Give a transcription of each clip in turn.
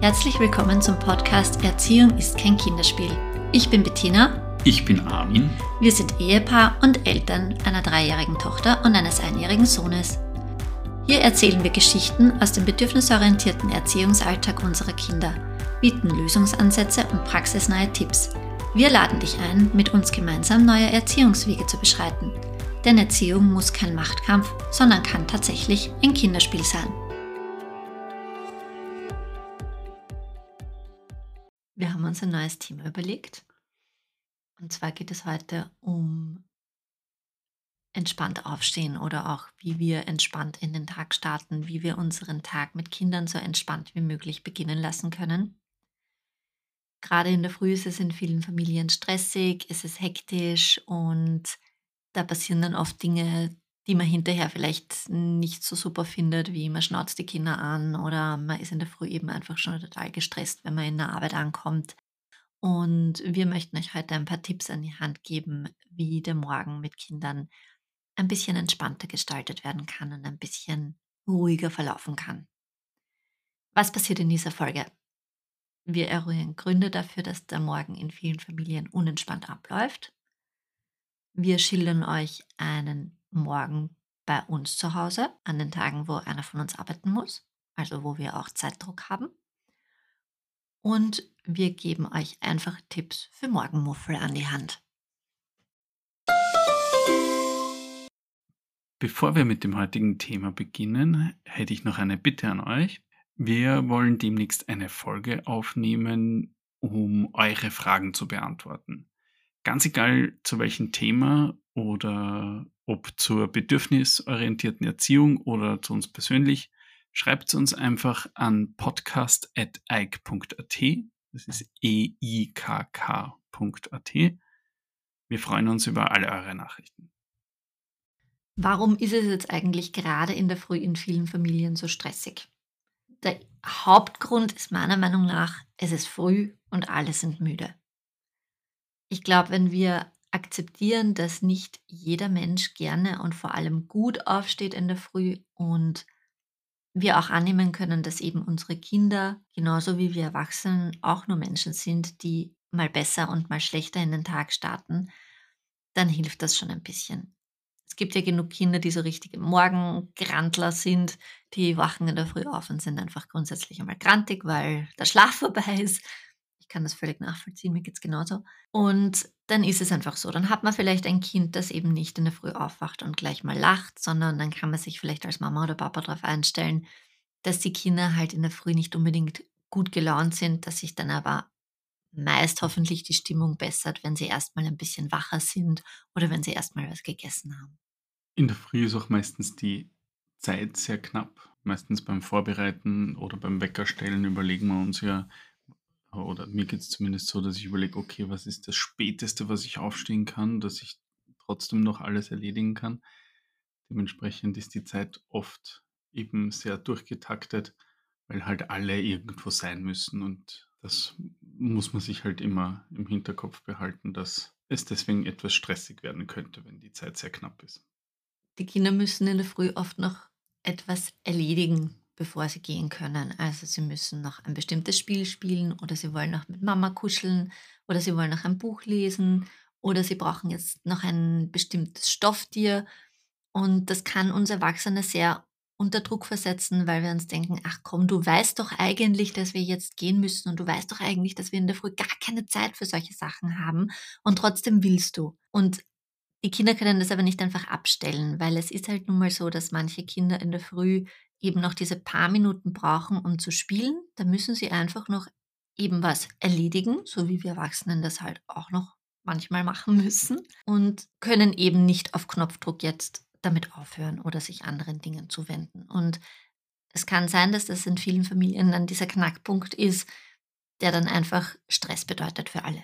Herzlich willkommen zum Podcast Erziehung ist kein Kinderspiel. Ich bin Bettina. Ich bin Armin. Wir sind Ehepaar und Eltern einer dreijährigen Tochter und eines einjährigen Sohnes. Hier erzählen wir Geschichten aus dem bedürfnisorientierten Erziehungsalltag unserer Kinder, bieten Lösungsansätze und praxisnahe Tipps. Wir laden dich ein, mit uns gemeinsam neue Erziehungswege zu beschreiten. Denn Erziehung muss kein Machtkampf, sondern kann tatsächlich ein Kinderspiel sein. Wir haben uns ein neues Thema überlegt. Und zwar geht es heute um entspannt aufstehen oder auch wie wir entspannt in den Tag starten, wie wir unseren Tag mit Kindern so entspannt wie möglich beginnen lassen können. Gerade in der Früh ist es in vielen Familien stressig, es ist hektisch und da passieren dann oft Dinge, die man hinterher vielleicht nicht so super findet, wie man schnauzt die Kinder an oder man ist in der Früh eben einfach schon total gestresst, wenn man in der Arbeit ankommt. Und wir möchten euch heute ein paar Tipps an die Hand geben, wie der Morgen mit Kindern ein bisschen entspannter gestaltet werden kann und ein bisschen ruhiger verlaufen kann. Was passiert in dieser Folge? Wir eruieren Gründe dafür, dass der Morgen in vielen Familien unentspannt abläuft. Wir schildern euch einen morgen bei uns zu Hause, an den Tagen, wo einer von uns arbeiten muss, also wo wir auch Zeitdruck haben. Und wir geben euch einfach Tipps für Morgenmuffel an die Hand. Bevor wir mit dem heutigen Thema beginnen, hätte ich noch eine Bitte an euch. Wir wollen demnächst eine Folge aufnehmen, um eure Fragen zu beantworten. Ganz egal zu welchem Thema oder ob zur bedürfnisorientierten Erziehung oder zu uns persönlich, schreibt uns einfach an podcast.eik.at. Das ist e-i-k-k.at. Wir freuen uns über alle eure Nachrichten. Warum ist es jetzt eigentlich gerade in der Früh in vielen Familien so stressig? Der Hauptgrund ist meiner Meinung nach, es ist früh und alle sind müde. Ich glaube, wenn wir akzeptieren, dass nicht jeder Mensch gerne und vor allem gut aufsteht in der Früh und wir auch annehmen können, dass eben unsere Kinder, genauso wie wir Erwachsenen, auch nur Menschen sind, die mal besser und mal schlechter in den Tag starten, dann hilft das schon ein bisschen. Es gibt ja genug Kinder, die so richtige Morgengrantler sind, die wachen in der Früh auf und sind einfach grundsätzlich einmal grantig, weil der Schlaf vorbei ist. Ich kann das völlig nachvollziehen, mir geht es genauso. Und dann ist es einfach so. Dann hat man vielleicht ein Kind, das eben nicht in der Früh aufwacht und gleich mal lacht, sondern dann kann man sich vielleicht als Mama oder Papa darauf einstellen, dass die Kinder halt in der Früh nicht unbedingt gut gelaunt sind, dass sich dann aber meist hoffentlich die Stimmung bessert, wenn sie erstmal ein bisschen wacher sind oder wenn sie erstmal was gegessen haben. In der Früh ist auch meistens die Zeit sehr knapp. Meistens beim Vorbereiten oder beim Weckerstellen überlegen wir uns ja, oder mir geht es zumindest so, dass ich überlege, okay, was ist das Späteste, was ich aufstehen kann, dass ich trotzdem noch alles erledigen kann. Dementsprechend ist die Zeit oft eben sehr durchgetaktet, weil halt alle irgendwo sein müssen und das muss man sich halt immer im Hinterkopf behalten, dass es deswegen etwas stressig werden könnte, wenn die Zeit sehr knapp ist. Die Kinder müssen in der Früh oft noch etwas erledigen, bevor sie gehen können. Also sie müssen noch ein bestimmtes Spiel spielen oder sie wollen noch mit Mama kuscheln oder sie wollen noch ein Buch lesen oder sie brauchen jetzt noch ein bestimmtes Stofftier. Und das kann uns Erwachsene sehr unter Druck versetzen, weil wir uns denken, ach komm, du weißt doch eigentlich, dass wir jetzt gehen müssen und du weißt doch eigentlich, dass wir in der Früh gar keine Zeit für solche Sachen haben und trotzdem willst du. Und die Kinder können das aber nicht einfach abstellen, weil es ist halt nun mal so, dass manche Kinder in der Früh eben noch diese paar Minuten brauchen, um zu spielen, dann müssen sie einfach noch eben was erledigen, so wie wir Erwachsenen das halt auch noch manchmal machen müssen und können eben nicht auf Knopfdruck jetzt damit aufhören oder sich anderen Dingen zuwenden. Und es kann sein, dass das in vielen Familien dann dieser Knackpunkt ist, der dann einfach Stress bedeutet für alle.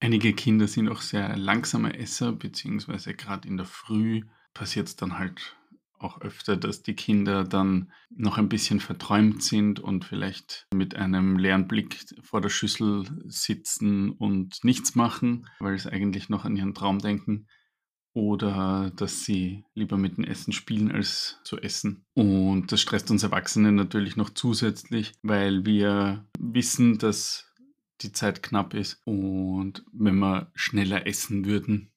Einige Kinder sind auch sehr langsame Esser, beziehungsweise gerade in der Früh passiert es dann halt auch öfter, dass die Kinder dann noch ein bisschen verträumt sind und vielleicht mit einem leeren Blick vor der Schüssel sitzen und nichts machen, weil sie eigentlich noch an ihren Traum denken. oder dass sie lieber mit dem Essen spielen als zu essen. Und das stresst uns Erwachsene natürlich noch zusätzlich, weil wir wissen, dass die Zeit knapp ist und wenn wir schneller essen würden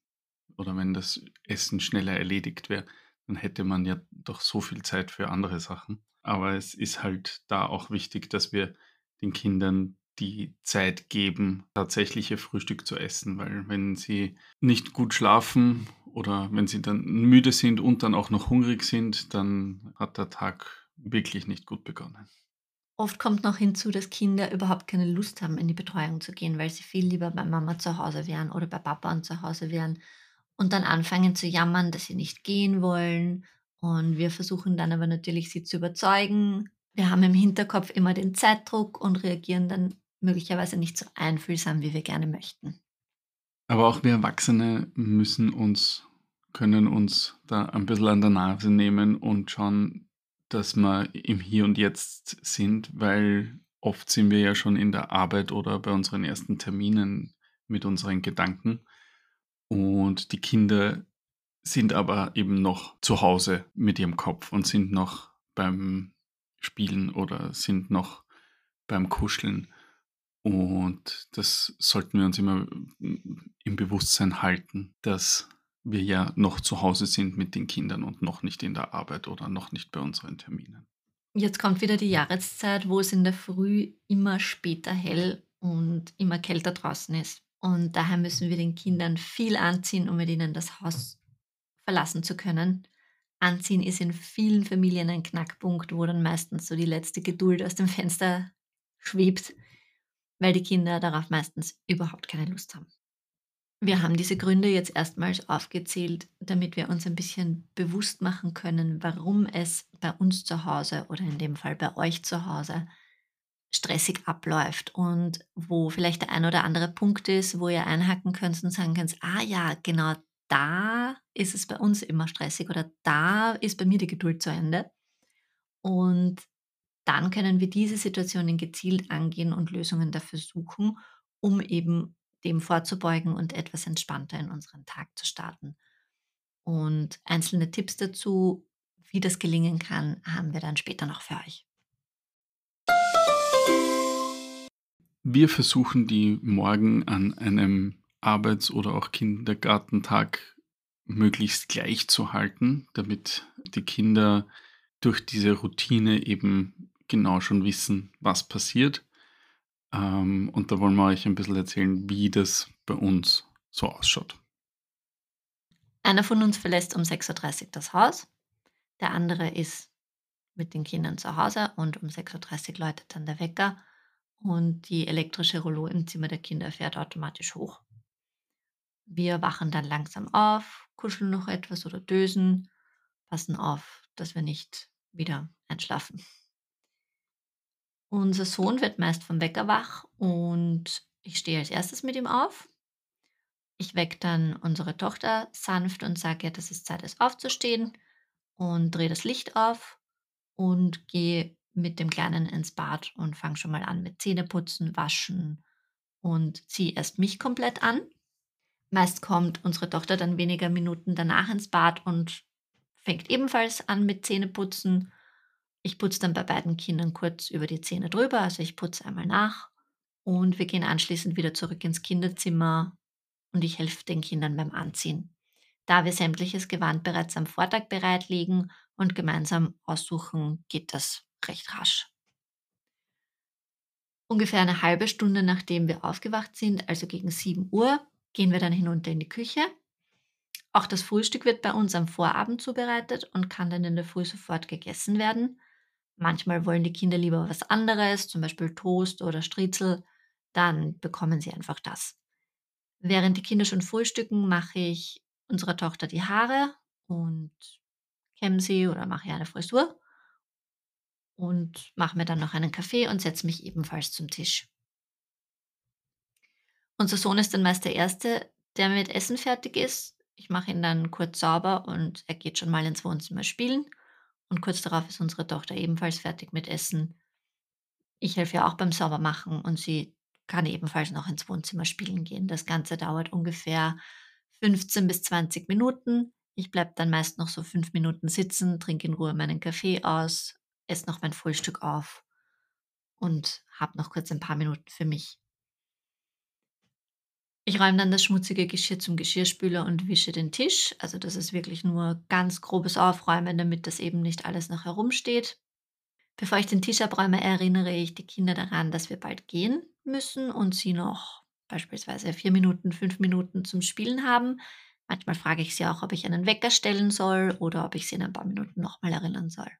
oder wenn das Essen schneller erledigt wäre, dann hätte man ja doch so viel Zeit für andere Sachen. Aber es ist halt da auch wichtig, dass wir den Kindern die Zeit geben, tatsächlich ihr Frühstück zu essen, weil wenn sie nicht gut schlafen oder wenn sie dann müde sind und dann auch noch hungrig sind, dann hat der Tag wirklich nicht gut begonnen. Oft kommt noch hinzu, dass Kinder überhaupt keine Lust haben, in die Betreuung zu gehen, weil sie viel lieber bei Mama zu Hause wären oder bei Papa und zu Hause wären und dann anfangen zu jammern, dass sie nicht gehen wollen. Und wir versuchen dann aber natürlich, sie zu überzeugen. Wir haben im Hinterkopf immer den Zeitdruck und reagieren dann möglicherweise nicht so einfühlsam, wie wir gerne möchten. Aber auch wir Erwachsene müssen uns, können uns da ein bisschen an der Nase nehmen und schauen, dass wir im Hier und Jetzt sind, weil oft sind wir ja schon in der Arbeit oder bei unseren ersten Terminen mit unseren Gedanken. Und die Kinder sind aber eben noch zu Hause mit ihrem Kopf und sind noch beim Spielen oder sind noch beim Kuscheln. Und das sollten wir uns immer im Bewusstsein halten, dass wir ja noch zu Hause sind mit den Kindern und noch nicht in der Arbeit oder noch nicht bei unseren Terminen. Jetzt kommt wieder die Jahreszeit, wo es in der Früh immer später hell und immer kälter draußen ist. Und daher müssen wir den Kindern viel anziehen, um mit ihnen das Haus verlassen zu können. Anziehen ist in vielen Familien ein Knackpunkt, wo dann meistens so die letzte Geduld aus dem Fenster schwebt, weil die Kinder darauf meistens überhaupt keine Lust haben. Wir haben diese Gründe jetzt erstmals aufgezählt, damit wir uns ein bisschen bewusst machen können, warum es bei uns zu Hause oder in dem Fall bei euch zu Hause stressig abläuft und wo vielleicht der ein oder andere Punkt ist, wo ihr einhaken könnt und sagen könnt, ah ja, genau da ist es bei uns immer stressig oder da ist bei mir die Geduld zu Ende. Und dann können wir diese Situationen gezielt angehen und Lösungen dafür suchen, um eben dem vorzubeugen und etwas entspannter in unseren Tag zu starten. Und einzelne Tipps dazu, wie das gelingen kann, haben wir dann später noch für euch. Wir versuchen die Morgen an einem Arbeits- oder auch Kindergartentag möglichst gleich zu halten, damit die Kinder durch diese Routine eben genau schon wissen, was passiert. Ähm, und da wollen wir euch ein bisschen erzählen, wie das bei uns so ausschaut. Einer von uns verlässt um 6.30 Uhr das Haus, der andere ist mit den Kindern zu Hause und um 6.30 Uhr läutet dann der Wecker und die elektrische Rollo im Zimmer der Kinder fährt automatisch hoch. Wir wachen dann langsam auf, kuscheln noch etwas oder dösen, passen auf, dass wir nicht wieder einschlafen. Unser Sohn wird meist vom Wecker wach und ich stehe als erstes mit ihm auf. Ich wecke dann unsere Tochter sanft und sage ihr, dass es Zeit ist aufzustehen und drehe das Licht auf und gehe mit dem Kleinen ins Bad und fange schon mal an mit Zähneputzen, Waschen und ziehe erst mich komplett an. Meist kommt unsere Tochter dann weniger Minuten danach ins Bad und fängt ebenfalls an mit Zähneputzen. Ich putze dann bei beiden Kindern kurz über die Zähne drüber, also ich putze einmal nach und wir gehen anschließend wieder zurück ins Kinderzimmer und ich helfe den Kindern beim Anziehen. Da wir sämtliches Gewand bereits am Vortag bereitlegen und gemeinsam aussuchen, geht das recht rasch. Ungefähr eine halbe Stunde nachdem wir aufgewacht sind, also gegen 7 Uhr, gehen wir dann hinunter in die Küche. Auch das Frühstück wird bei uns am Vorabend zubereitet und kann dann in der Früh sofort gegessen werden. Manchmal wollen die Kinder lieber was anderes, zum Beispiel Toast oder Striezel, dann bekommen sie einfach das. Während die Kinder schon frühstücken, mache ich unserer Tochter die Haare und kämme sie oder mache ihr eine Frisur und mache mir dann noch einen Kaffee und setze mich ebenfalls zum Tisch. Unser Sohn ist dann meist der Erste, der mit Essen fertig ist. Ich mache ihn dann kurz sauber und er geht schon mal ins Wohnzimmer spielen. Und kurz darauf ist unsere Tochter ebenfalls fertig mit Essen. Ich helfe ihr auch beim Saubermachen und sie kann ebenfalls noch ins Wohnzimmer spielen gehen. Das Ganze dauert ungefähr 15 bis 20 Minuten. Ich bleibe dann meist noch so 5 Minuten sitzen, trinke in Ruhe meinen Kaffee aus, esse noch mein Frühstück auf und habe noch kurz ein paar Minuten für mich. Ich räume dann das schmutzige Geschirr zum Geschirrspüler und wische den Tisch. Also das ist wirklich nur ganz grobes Aufräumen, damit das eben nicht alles noch herumsteht. Bevor ich den Tisch abräume, erinnere ich die Kinder daran, dass wir bald gehen müssen und sie noch beispielsweise vier Minuten, fünf Minuten zum Spielen haben. Manchmal frage ich sie auch, ob ich einen Wecker stellen soll oder ob ich sie in ein paar Minuten nochmal erinnern soll.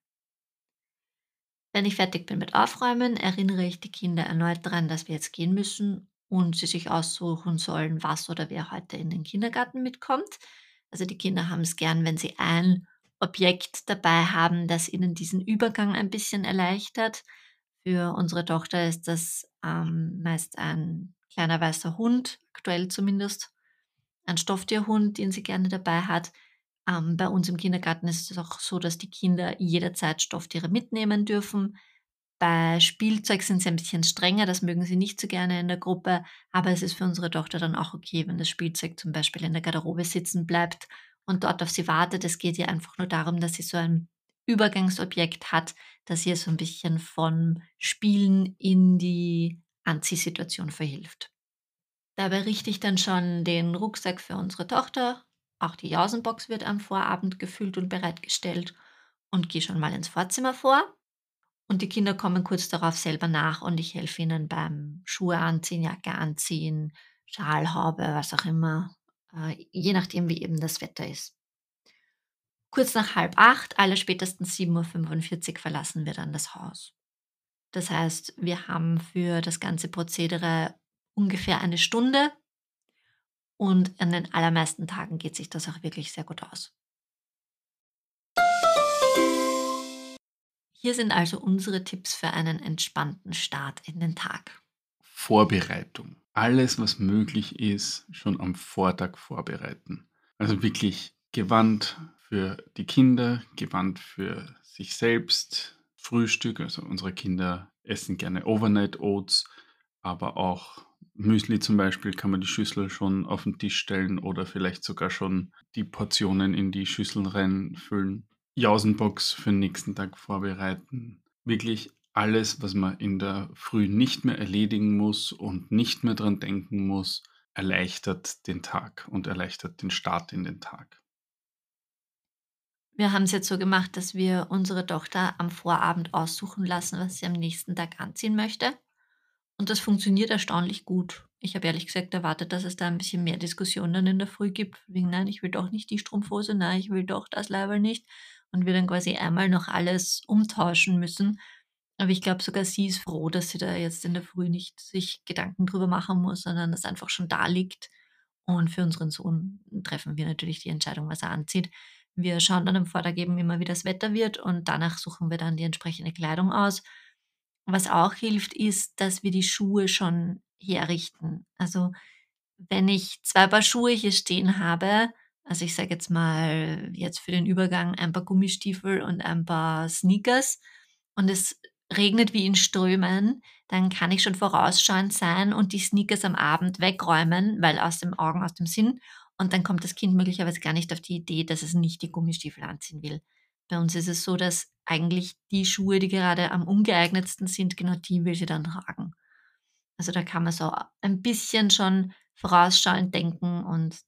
Wenn ich fertig bin mit Aufräumen, erinnere ich die Kinder erneut daran, dass wir jetzt gehen müssen und sie sich aussuchen sollen, was oder wer heute in den Kindergarten mitkommt. Also die Kinder haben es gern, wenn sie ein Objekt dabei haben, das ihnen diesen Übergang ein bisschen erleichtert. Für unsere Tochter ist das ähm, meist ein kleiner weißer Hund, aktuell zumindest. Ein Stofftierhund, den sie gerne dabei hat. Ähm, bei uns im Kindergarten ist es auch so, dass die Kinder jederzeit Stofftiere mitnehmen dürfen. Bei Spielzeug sind sie ein bisschen strenger, das mögen sie nicht so gerne in der Gruppe, aber es ist für unsere Tochter dann auch okay, wenn das Spielzeug zum Beispiel in der Garderobe sitzen bleibt und dort auf sie wartet. Es geht ihr einfach nur darum, dass sie so ein Übergangsobjekt hat, das ihr so ein bisschen von Spielen in die Anziehsituation verhilft. Dabei richte ich dann schon den Rucksack für unsere Tochter. Auch die Jausenbox wird am Vorabend gefüllt und bereitgestellt und gehe schon mal ins Vorzimmer vor. Und die Kinder kommen kurz darauf selber nach und ich helfe ihnen beim Schuhe anziehen, Jacke anziehen, Schalhaube, was auch immer, äh, je nachdem, wie eben das Wetter ist. Kurz nach halb acht, alle spätestens 7.45 Uhr verlassen wir dann das Haus. Das heißt, wir haben für das ganze Prozedere ungefähr eine Stunde und an den allermeisten Tagen geht sich das auch wirklich sehr gut aus. Hier sind also unsere Tipps für einen entspannten Start in den Tag. Vorbereitung. Alles, was möglich ist, schon am Vortag vorbereiten. Also wirklich gewandt für die Kinder, gewandt für sich selbst. Frühstück, also unsere Kinder essen gerne Overnight Oats, aber auch Müsli zum Beispiel kann man die Schüssel schon auf den Tisch stellen oder vielleicht sogar schon die Portionen in die Schüsseln reinfüllen. Jausenbox für den nächsten Tag vorbereiten. Wirklich alles, was man in der Früh nicht mehr erledigen muss und nicht mehr dran denken muss, erleichtert den Tag und erleichtert den Start in den Tag. Wir haben es jetzt so gemacht, dass wir unsere Tochter am Vorabend aussuchen lassen, was sie am nächsten Tag anziehen möchte. Und das funktioniert erstaunlich gut. Ich habe ehrlich gesagt erwartet, dass es da ein bisschen mehr Diskussion dann in der Früh gibt. Wegen, nein, ich will doch nicht die Strumpfhose, nein, ich will doch das Leiberl nicht und wir dann quasi einmal noch alles umtauschen müssen. Aber ich glaube, sogar sie ist froh, dass sie da jetzt in der Früh nicht sich Gedanken drüber machen muss, sondern das einfach schon da liegt. Und für unseren Sohn treffen wir natürlich die Entscheidung, was er anzieht. Wir schauen dann am Vortag eben immer, wie das Wetter wird und danach suchen wir dann die entsprechende Kleidung aus. Was auch hilft, ist, dass wir die Schuhe schon herrichten. Also wenn ich zwei Paar Schuhe hier stehen habe, also ich sage jetzt mal jetzt für den Übergang ein paar Gummistiefel und ein paar Sneakers und es regnet wie in Strömen, dann kann ich schon vorausschauend sein und die Sneakers am Abend wegräumen, weil aus dem Augen, aus dem Sinn. Und dann kommt das Kind möglicherweise gar nicht auf die Idee, dass es nicht die Gummistiefel anziehen will. Bei uns ist es so, dass eigentlich die Schuhe, die gerade am ungeeignetsten sind, genau die will sie dann tragen. Also da kann man so ein bisschen schon vorausschauend denken und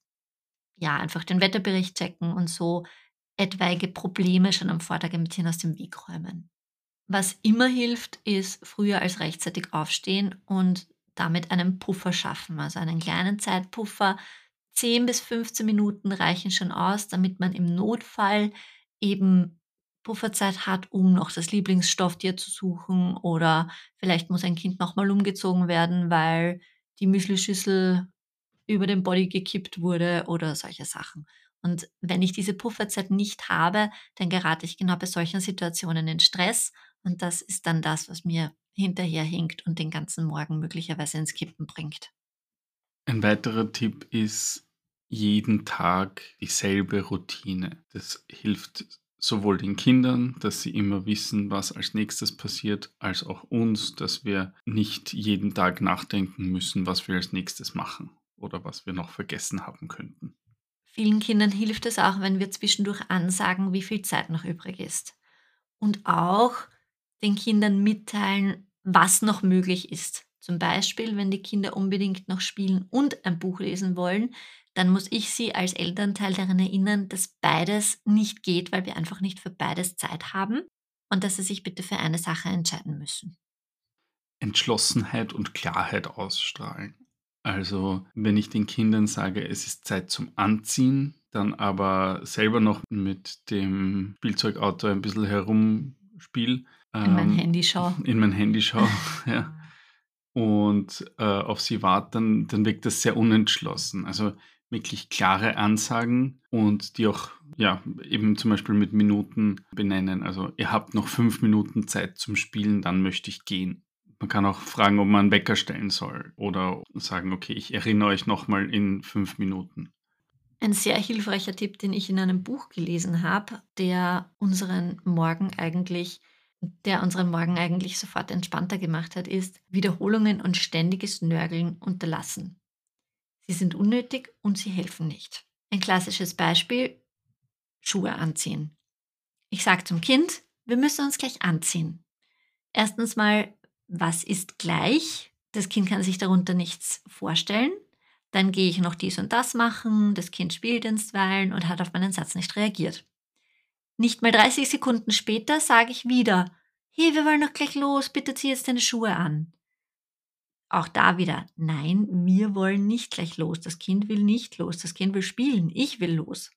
ja, einfach den Wetterbericht checken und so etwaige Probleme schon am Vortag ein bisschen aus dem Weg räumen. Was immer hilft, ist früher als rechtzeitig aufstehen und damit einen Puffer schaffen, also einen kleinen Zeitpuffer. 10 bis 15 Minuten reichen schon aus, damit man im Notfall eben Pufferzeit hat, um noch das Lieblingsstofftier zu suchen oder vielleicht muss ein Kind nochmal umgezogen werden, weil die Müslischüssel über den Body gekippt wurde oder solche Sachen. Und wenn ich diese Pufferzeit nicht habe, dann gerate ich genau bei solchen Situationen in Stress und das ist dann das, was mir hinterherhinkt und den ganzen Morgen möglicherweise ins Kippen bringt. Ein weiterer Tipp ist jeden Tag dieselbe Routine. Das hilft sowohl den Kindern, dass sie immer wissen, was als nächstes passiert, als auch uns, dass wir nicht jeden Tag nachdenken müssen, was wir als nächstes machen oder was wir noch vergessen haben könnten. Vielen Kindern hilft es auch, wenn wir zwischendurch ansagen, wie viel Zeit noch übrig ist. Und auch den Kindern mitteilen, was noch möglich ist. Zum Beispiel, wenn die Kinder unbedingt noch spielen und ein Buch lesen wollen, dann muss ich sie als Elternteil daran erinnern, dass beides nicht geht, weil wir einfach nicht für beides Zeit haben und dass sie sich bitte für eine Sache entscheiden müssen. Entschlossenheit und Klarheit ausstrahlen. Also, wenn ich den Kindern sage, es ist Zeit zum Anziehen, dann aber selber noch mit dem Spielzeugauto ein bisschen herumspiele. In mein ähm, Handy schaue. In mein Handy schaue, ja. Und äh, auf sie warte, dann, dann wirkt das sehr unentschlossen. Also wirklich klare Ansagen und die auch, ja, eben zum Beispiel mit Minuten benennen. Also ihr habt noch fünf Minuten Zeit zum Spielen, dann möchte ich gehen. Man kann auch fragen, ob man einen Wecker stellen soll oder sagen, okay, ich erinnere euch nochmal in fünf Minuten. Ein sehr hilfreicher Tipp, den ich in einem Buch gelesen habe, der unseren Morgen eigentlich, der unseren Morgen eigentlich sofort entspannter gemacht hat, ist Wiederholungen und ständiges Nörgeln unterlassen. Sie sind unnötig und sie helfen nicht. Ein klassisches Beispiel, Schuhe anziehen. Ich sage zum Kind, wir müssen uns gleich anziehen. Erstens mal, was ist gleich? Das Kind kann sich darunter nichts vorstellen. Dann gehe ich noch dies und das machen, das Kind spielt einstweilen und hat auf meinen Satz nicht reagiert. Nicht mal 30 Sekunden später sage ich wieder, hey, wir wollen noch gleich los, bitte zieh jetzt deine Schuhe an. Auch da wieder, nein, wir wollen nicht gleich los. Das Kind will nicht los. Das Kind will spielen. Ich will los.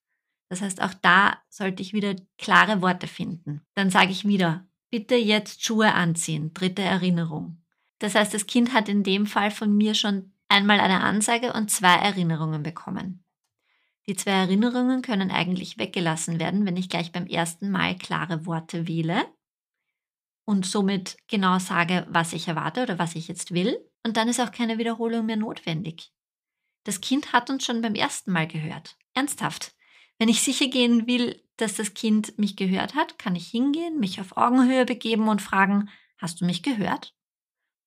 Das heißt, auch da sollte ich wieder klare Worte finden. Dann sage ich wieder, bitte jetzt Schuhe anziehen. Dritte Erinnerung. Das heißt, das Kind hat in dem Fall von mir schon einmal eine Ansage und zwei Erinnerungen bekommen. Die zwei Erinnerungen können eigentlich weggelassen werden, wenn ich gleich beim ersten Mal klare Worte wähle und somit genau sage, was ich erwarte oder was ich jetzt will. Und dann ist auch keine Wiederholung mehr notwendig. Das Kind hat uns schon beim ersten Mal gehört. Ernsthaft. Wenn ich sicher gehen will, dass das Kind mich gehört hat, kann ich hingehen, mich auf Augenhöhe begeben und fragen, hast du mich gehört?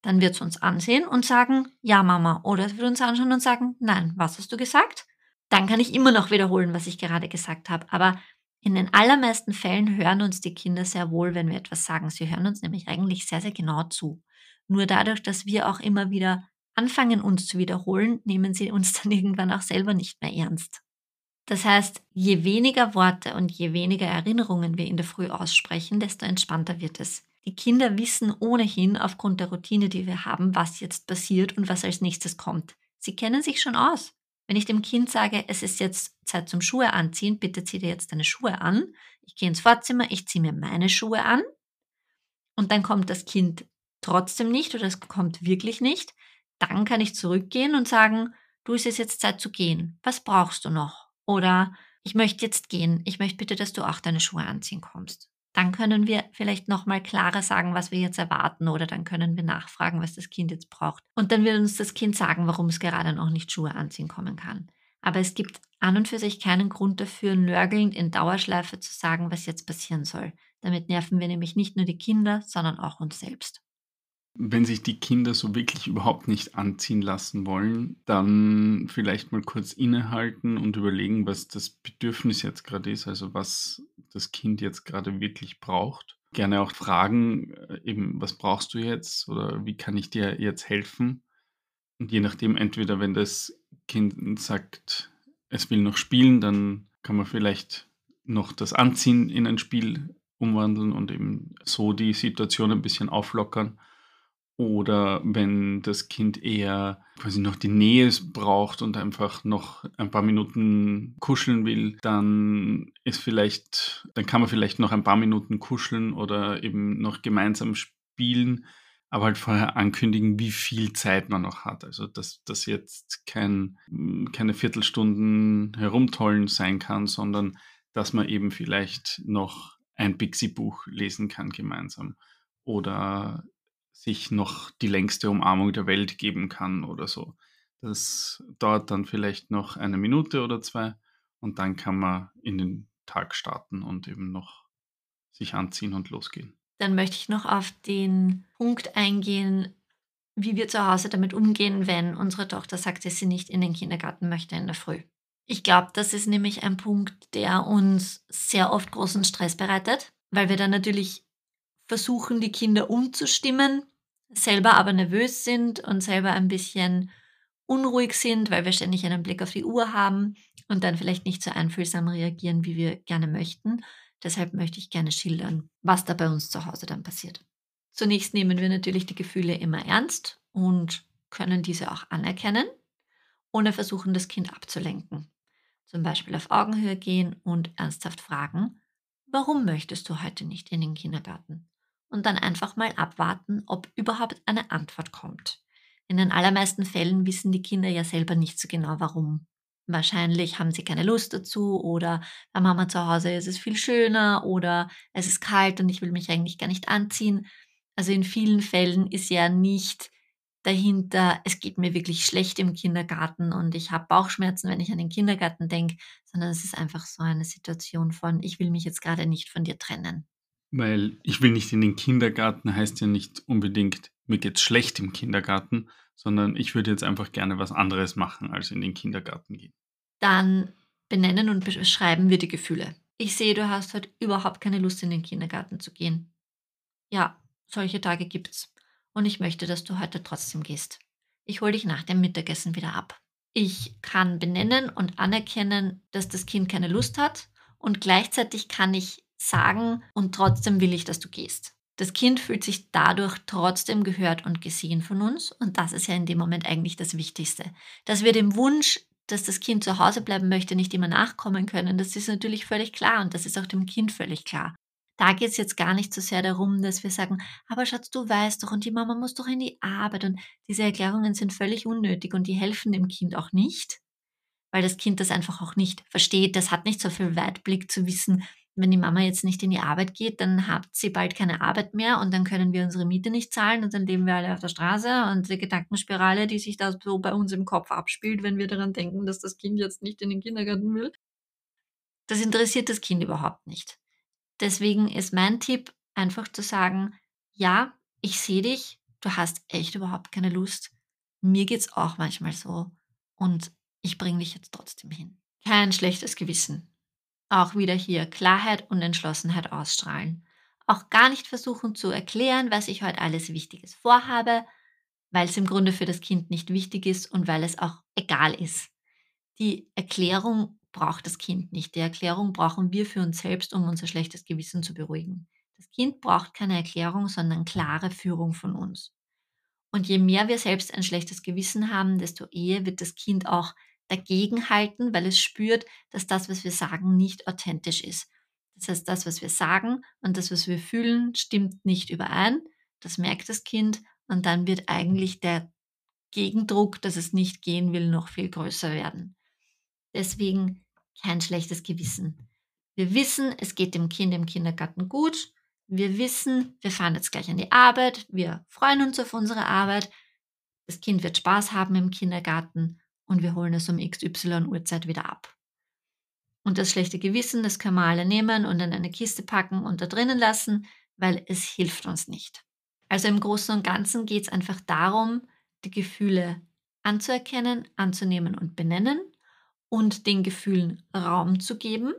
Dann wird es uns ansehen und sagen, ja Mama. Oder es wird uns anschauen und sagen, nein, was hast du gesagt? Dann kann ich immer noch wiederholen, was ich gerade gesagt habe. Aber in den allermeisten Fällen hören uns die Kinder sehr wohl, wenn wir etwas sagen. Sie hören uns nämlich eigentlich sehr, sehr genau zu. Nur dadurch, dass wir auch immer wieder anfangen, uns zu wiederholen, nehmen sie uns dann irgendwann auch selber nicht mehr ernst. Das heißt, je weniger Worte und je weniger Erinnerungen wir in der Früh aussprechen, desto entspannter wird es. Die Kinder wissen ohnehin aufgrund der Routine, die wir haben, was jetzt passiert und was als nächstes kommt. Sie kennen sich schon aus. Wenn ich dem Kind sage, es ist jetzt Zeit zum Schuhe anziehen, bitte zieh dir jetzt deine Schuhe an. Ich gehe ins Vorzimmer, ich ziehe mir meine Schuhe an. Und dann kommt das Kind trotzdem nicht oder es kommt wirklich nicht. Dann kann ich zurückgehen und sagen, du ist es jetzt Zeit zu gehen. Was brauchst du noch? Oder ich möchte jetzt gehen. Ich möchte bitte, dass du auch deine Schuhe anziehen kommst dann können wir vielleicht nochmal klarer sagen, was wir jetzt erwarten oder dann können wir nachfragen, was das Kind jetzt braucht. Und dann wird uns das Kind sagen, warum es gerade noch nicht Schuhe anziehen kommen kann. Aber es gibt an und für sich keinen Grund dafür, nörgelnd in Dauerschleife zu sagen, was jetzt passieren soll. Damit nerven wir nämlich nicht nur die Kinder, sondern auch uns selbst. Wenn sich die Kinder so wirklich überhaupt nicht anziehen lassen wollen, dann vielleicht mal kurz innehalten und überlegen, was das Bedürfnis jetzt gerade ist, also was das Kind jetzt gerade wirklich braucht. Gerne auch fragen, äh, eben, was brauchst du jetzt oder wie kann ich dir jetzt helfen? Und je nachdem, entweder wenn das Kind sagt, es will noch spielen, dann kann man vielleicht noch das Anziehen in ein Spiel umwandeln und eben so die Situation ein bisschen auflockern. Oder wenn das Kind eher quasi noch die Nähe braucht und einfach noch ein paar Minuten kuscheln will, dann ist vielleicht, dann kann man vielleicht noch ein paar Minuten kuscheln oder eben noch gemeinsam spielen, aber halt vorher ankündigen, wie viel Zeit man noch hat. Also dass das jetzt kein, keine Viertelstunden herumtollen sein kann, sondern dass man eben vielleicht noch ein Pixie-Buch lesen kann gemeinsam oder sich noch die längste Umarmung der Welt geben kann oder so. Das dauert dann vielleicht noch eine Minute oder zwei und dann kann man in den Tag starten und eben noch sich anziehen und losgehen. Dann möchte ich noch auf den Punkt eingehen, wie wir zu Hause damit umgehen, wenn unsere Tochter sagt, dass sie nicht in den Kindergarten möchte in der Früh. Ich glaube, das ist nämlich ein Punkt, der uns sehr oft großen Stress bereitet, weil wir dann natürlich versuchen, die Kinder umzustimmen, selber aber nervös sind und selber ein bisschen unruhig sind, weil wir ständig einen Blick auf die Uhr haben und dann vielleicht nicht so einfühlsam reagieren, wie wir gerne möchten. Deshalb möchte ich gerne schildern, was da bei uns zu Hause dann passiert. Zunächst nehmen wir natürlich die Gefühle immer ernst und können diese auch anerkennen, ohne versuchen, das Kind abzulenken. Zum Beispiel auf Augenhöhe gehen und ernsthaft fragen, warum möchtest du heute nicht in den Kindergarten? Und dann einfach mal abwarten, ob überhaupt eine Antwort kommt. In den allermeisten Fällen wissen die Kinder ja selber nicht so genau, warum. Wahrscheinlich haben sie keine Lust dazu oder bei Mama zu Hause ist es viel schöner oder es ist kalt und ich will mich eigentlich gar nicht anziehen. Also in vielen Fällen ist ja nicht dahinter, es geht mir wirklich schlecht im Kindergarten und ich habe Bauchschmerzen, wenn ich an den Kindergarten denke, sondern es ist einfach so eine Situation von, ich will mich jetzt gerade nicht von dir trennen. Weil ich will nicht in den Kindergarten heißt ja nicht unbedingt, mir geht's schlecht im Kindergarten, sondern ich würde jetzt einfach gerne was anderes machen, als in den Kindergarten gehen. Dann benennen und beschreiben wir die Gefühle. Ich sehe, du hast heute überhaupt keine Lust, in den Kindergarten zu gehen. Ja, solche Tage gibt's. Und ich möchte, dass du heute trotzdem gehst. Ich hole dich nach dem Mittagessen wieder ab. Ich kann benennen und anerkennen, dass das Kind keine Lust hat und gleichzeitig kann ich sagen und trotzdem will ich, dass du gehst. Das Kind fühlt sich dadurch trotzdem gehört und gesehen von uns und das ist ja in dem Moment eigentlich das Wichtigste. Dass wir dem Wunsch, dass das Kind zu Hause bleiben möchte, nicht immer nachkommen können, das ist natürlich völlig klar und das ist auch dem Kind völlig klar. Da geht es jetzt gar nicht so sehr darum, dass wir sagen, aber Schatz, du weißt doch und die Mama muss doch in die Arbeit und diese Erklärungen sind völlig unnötig und die helfen dem Kind auch nicht, weil das Kind das einfach auch nicht versteht. Das hat nicht so viel Weitblick zu wissen, wenn die Mama jetzt nicht in die Arbeit geht, dann hat sie bald keine Arbeit mehr und dann können wir unsere Miete nicht zahlen und dann leben wir alle auf der Straße und die Gedankenspirale, die sich da so bei uns im Kopf abspielt, wenn wir daran denken, dass das Kind jetzt nicht in den Kindergarten will, das interessiert das Kind überhaupt nicht. Deswegen ist mein Tipp einfach zu sagen, ja, ich sehe dich, du hast echt überhaupt keine Lust. Mir geht's auch manchmal so und ich bringe dich jetzt trotzdem hin. Kein schlechtes Gewissen. Auch wieder hier Klarheit und Entschlossenheit ausstrahlen. Auch gar nicht versuchen zu erklären, was ich heute alles Wichtiges vorhabe, weil es im Grunde für das Kind nicht wichtig ist und weil es auch egal ist. Die Erklärung braucht das Kind nicht. Die Erklärung brauchen wir für uns selbst, um unser schlechtes Gewissen zu beruhigen. Das Kind braucht keine Erklärung, sondern klare Führung von uns. Und je mehr wir selbst ein schlechtes Gewissen haben, desto eher wird das Kind auch dagegen halten, weil es spürt, dass das, was wir sagen, nicht authentisch ist. Das heißt, das, was wir sagen und das, was wir fühlen, stimmt nicht überein. Das merkt das Kind und dann wird eigentlich der Gegendruck, dass es nicht gehen will, noch viel größer werden. Deswegen kein schlechtes Gewissen. Wir wissen, es geht dem Kind im Kindergarten gut. Wir wissen, wir fahren jetzt gleich an die Arbeit. Wir freuen uns auf unsere Arbeit. Das Kind wird Spaß haben im Kindergarten und wir holen es um XY Uhrzeit wieder ab. Und das schlechte Gewissen, das können wir alle nehmen und in eine Kiste packen und da drinnen lassen, weil es hilft uns nicht. Also im Großen und Ganzen geht es einfach darum, die Gefühle anzuerkennen, anzunehmen und benennen und den Gefühlen Raum zu geben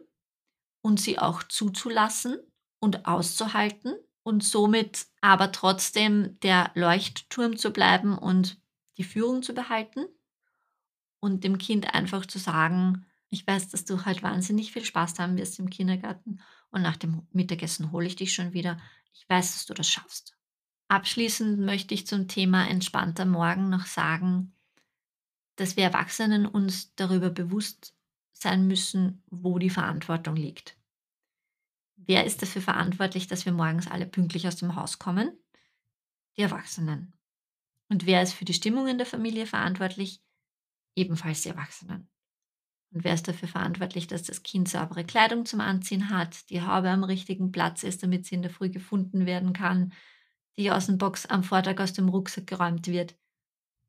und sie auch zuzulassen und auszuhalten und somit aber trotzdem der Leuchtturm zu bleiben und die Führung zu behalten und dem Kind einfach zu sagen, ich weiß, dass du halt wahnsinnig viel Spaß haben wirst im Kindergarten und nach dem Mittagessen hole ich dich schon wieder. Ich weiß, dass du das schaffst. Abschließend möchte ich zum Thema entspannter Morgen noch sagen, dass wir Erwachsenen uns darüber bewusst sein müssen, wo die Verantwortung liegt. Wer ist dafür verantwortlich, dass wir morgens alle pünktlich aus dem Haus kommen? Die Erwachsenen. Und wer ist für die Stimmung in der Familie verantwortlich? Ebenfalls die Erwachsenen. Und wer ist dafür verantwortlich, dass das Kind saubere Kleidung zum Anziehen hat, die Haube am richtigen Platz ist, damit sie in der Früh gefunden werden kann, die Außenbox am Vortag aus dem Rucksack geräumt wird?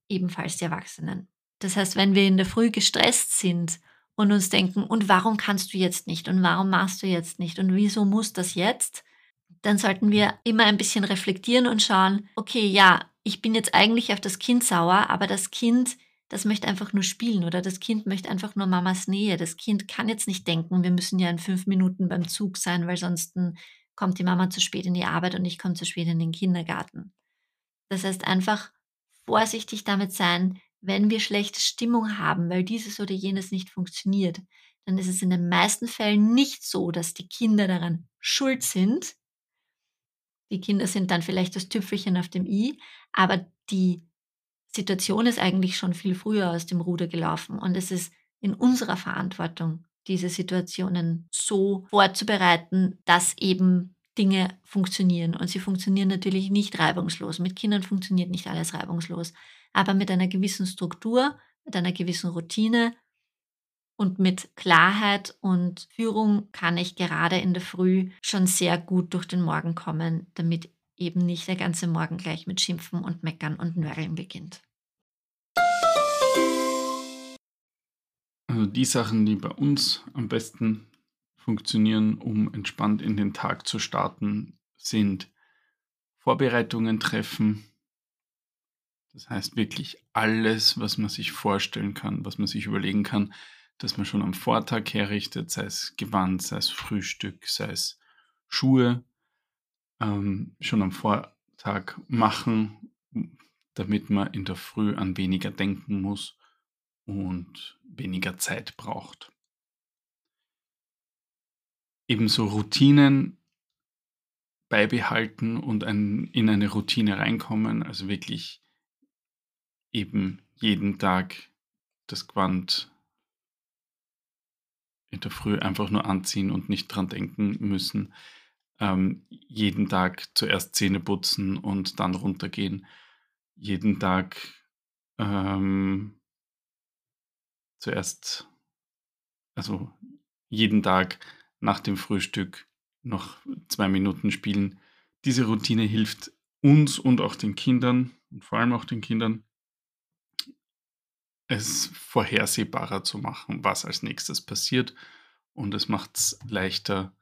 Ebenfalls die Erwachsenen. Das heißt, wenn wir in der Früh gestresst sind und uns denken, und warum kannst du jetzt nicht und warum machst du jetzt nicht und wieso muss das jetzt, dann sollten wir immer ein bisschen reflektieren und schauen, okay, ja, ich bin jetzt eigentlich auf das Kind sauer, aber das Kind das möchte einfach nur spielen oder das Kind möchte einfach nur Mamas Nähe. Das Kind kann jetzt nicht denken, wir müssen ja in fünf Minuten beim Zug sein, weil sonst kommt die Mama zu spät in die Arbeit und ich komme zu spät in den Kindergarten. Das heißt einfach vorsichtig damit sein, wenn wir schlechte Stimmung haben, weil dieses oder jenes nicht funktioniert, dann ist es in den meisten Fällen nicht so, dass die Kinder daran schuld sind. Die Kinder sind dann vielleicht das Tüpfelchen auf dem i, aber die Situation ist eigentlich schon viel früher aus dem Ruder gelaufen und es ist in unserer Verantwortung, diese Situationen so vorzubereiten, dass eben Dinge funktionieren. Und sie funktionieren natürlich nicht reibungslos. Mit Kindern funktioniert nicht alles reibungslos. Aber mit einer gewissen Struktur, mit einer gewissen Routine und mit Klarheit und Führung kann ich gerade in der Früh schon sehr gut durch den Morgen kommen, damit eben nicht der ganze Morgen gleich mit Schimpfen und Meckern und Nörgeln beginnt. Also die Sachen, die bei uns am besten funktionieren, um entspannt in den Tag zu starten, sind Vorbereitungen treffen, das heißt wirklich alles, was man sich vorstellen kann, was man sich überlegen kann, dass man schon am Vortag herrichtet, sei es Gewand, sei es Frühstück, sei es Schuhe, ähm, schon am Vortag machen, damit man in der Früh an weniger denken muss und weniger Zeit braucht. Ebenso Routinen beibehalten und ein, in eine Routine reinkommen, also wirklich eben jeden Tag das Quant in der Früh einfach nur anziehen und nicht dran denken müssen. Ähm, jeden Tag zuerst Zähne putzen und dann runtergehen. Jeden Tag ähm, zuerst, also jeden Tag nach dem Frühstück noch zwei Minuten spielen. Diese Routine hilft uns und auch den Kindern und vor allem auch den Kindern es vorhersehbarer zu machen, was als nächstes passiert. Und es macht es leichter,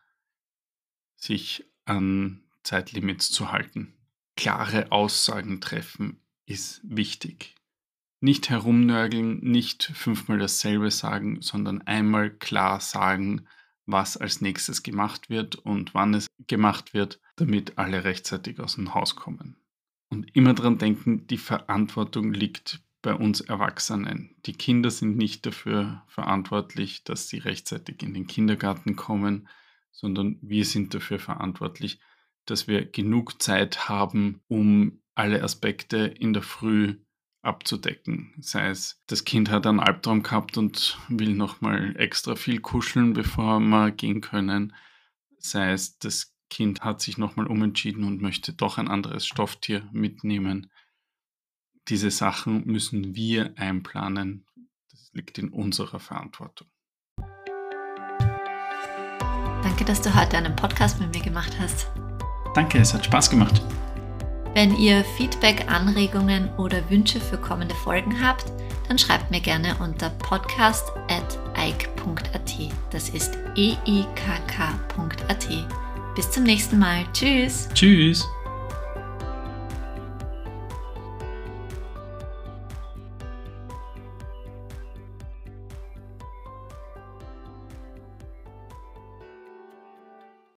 sich an Zeitlimits zu halten. Klare Aussagen treffen ist wichtig. Nicht herumnörgeln, nicht fünfmal dasselbe sagen, sondern einmal klar sagen, was als nächstes gemacht wird und wann es gemacht wird, damit alle rechtzeitig aus dem Haus kommen. Und immer dran denken, die Verantwortung liegt bei uns Erwachsenen. Die Kinder sind nicht dafür verantwortlich, dass sie rechtzeitig in den Kindergarten kommen, sondern wir sind dafür verantwortlich, dass wir genug Zeit haben, um alle Aspekte in der Früh abzudecken. Sei es, das Kind hat einen Albtraum gehabt und will nochmal extra viel kuscheln, bevor wir gehen können. Sei es, das Kind hat sich nochmal umentschieden und möchte doch ein anderes Stofftier mitnehmen diese Sachen müssen wir einplanen. Das liegt in unserer Verantwortung. Danke, dass du heute einen Podcast mit mir gemacht hast. Danke, es hat Spaß gemacht. Wenn ihr Feedback, Anregungen oder Wünsche für kommende Folgen habt, dann schreibt mir gerne unter podcast.eik.at. Das ist eikk.at. Bis zum nächsten Mal. Tschüss. Tschüss.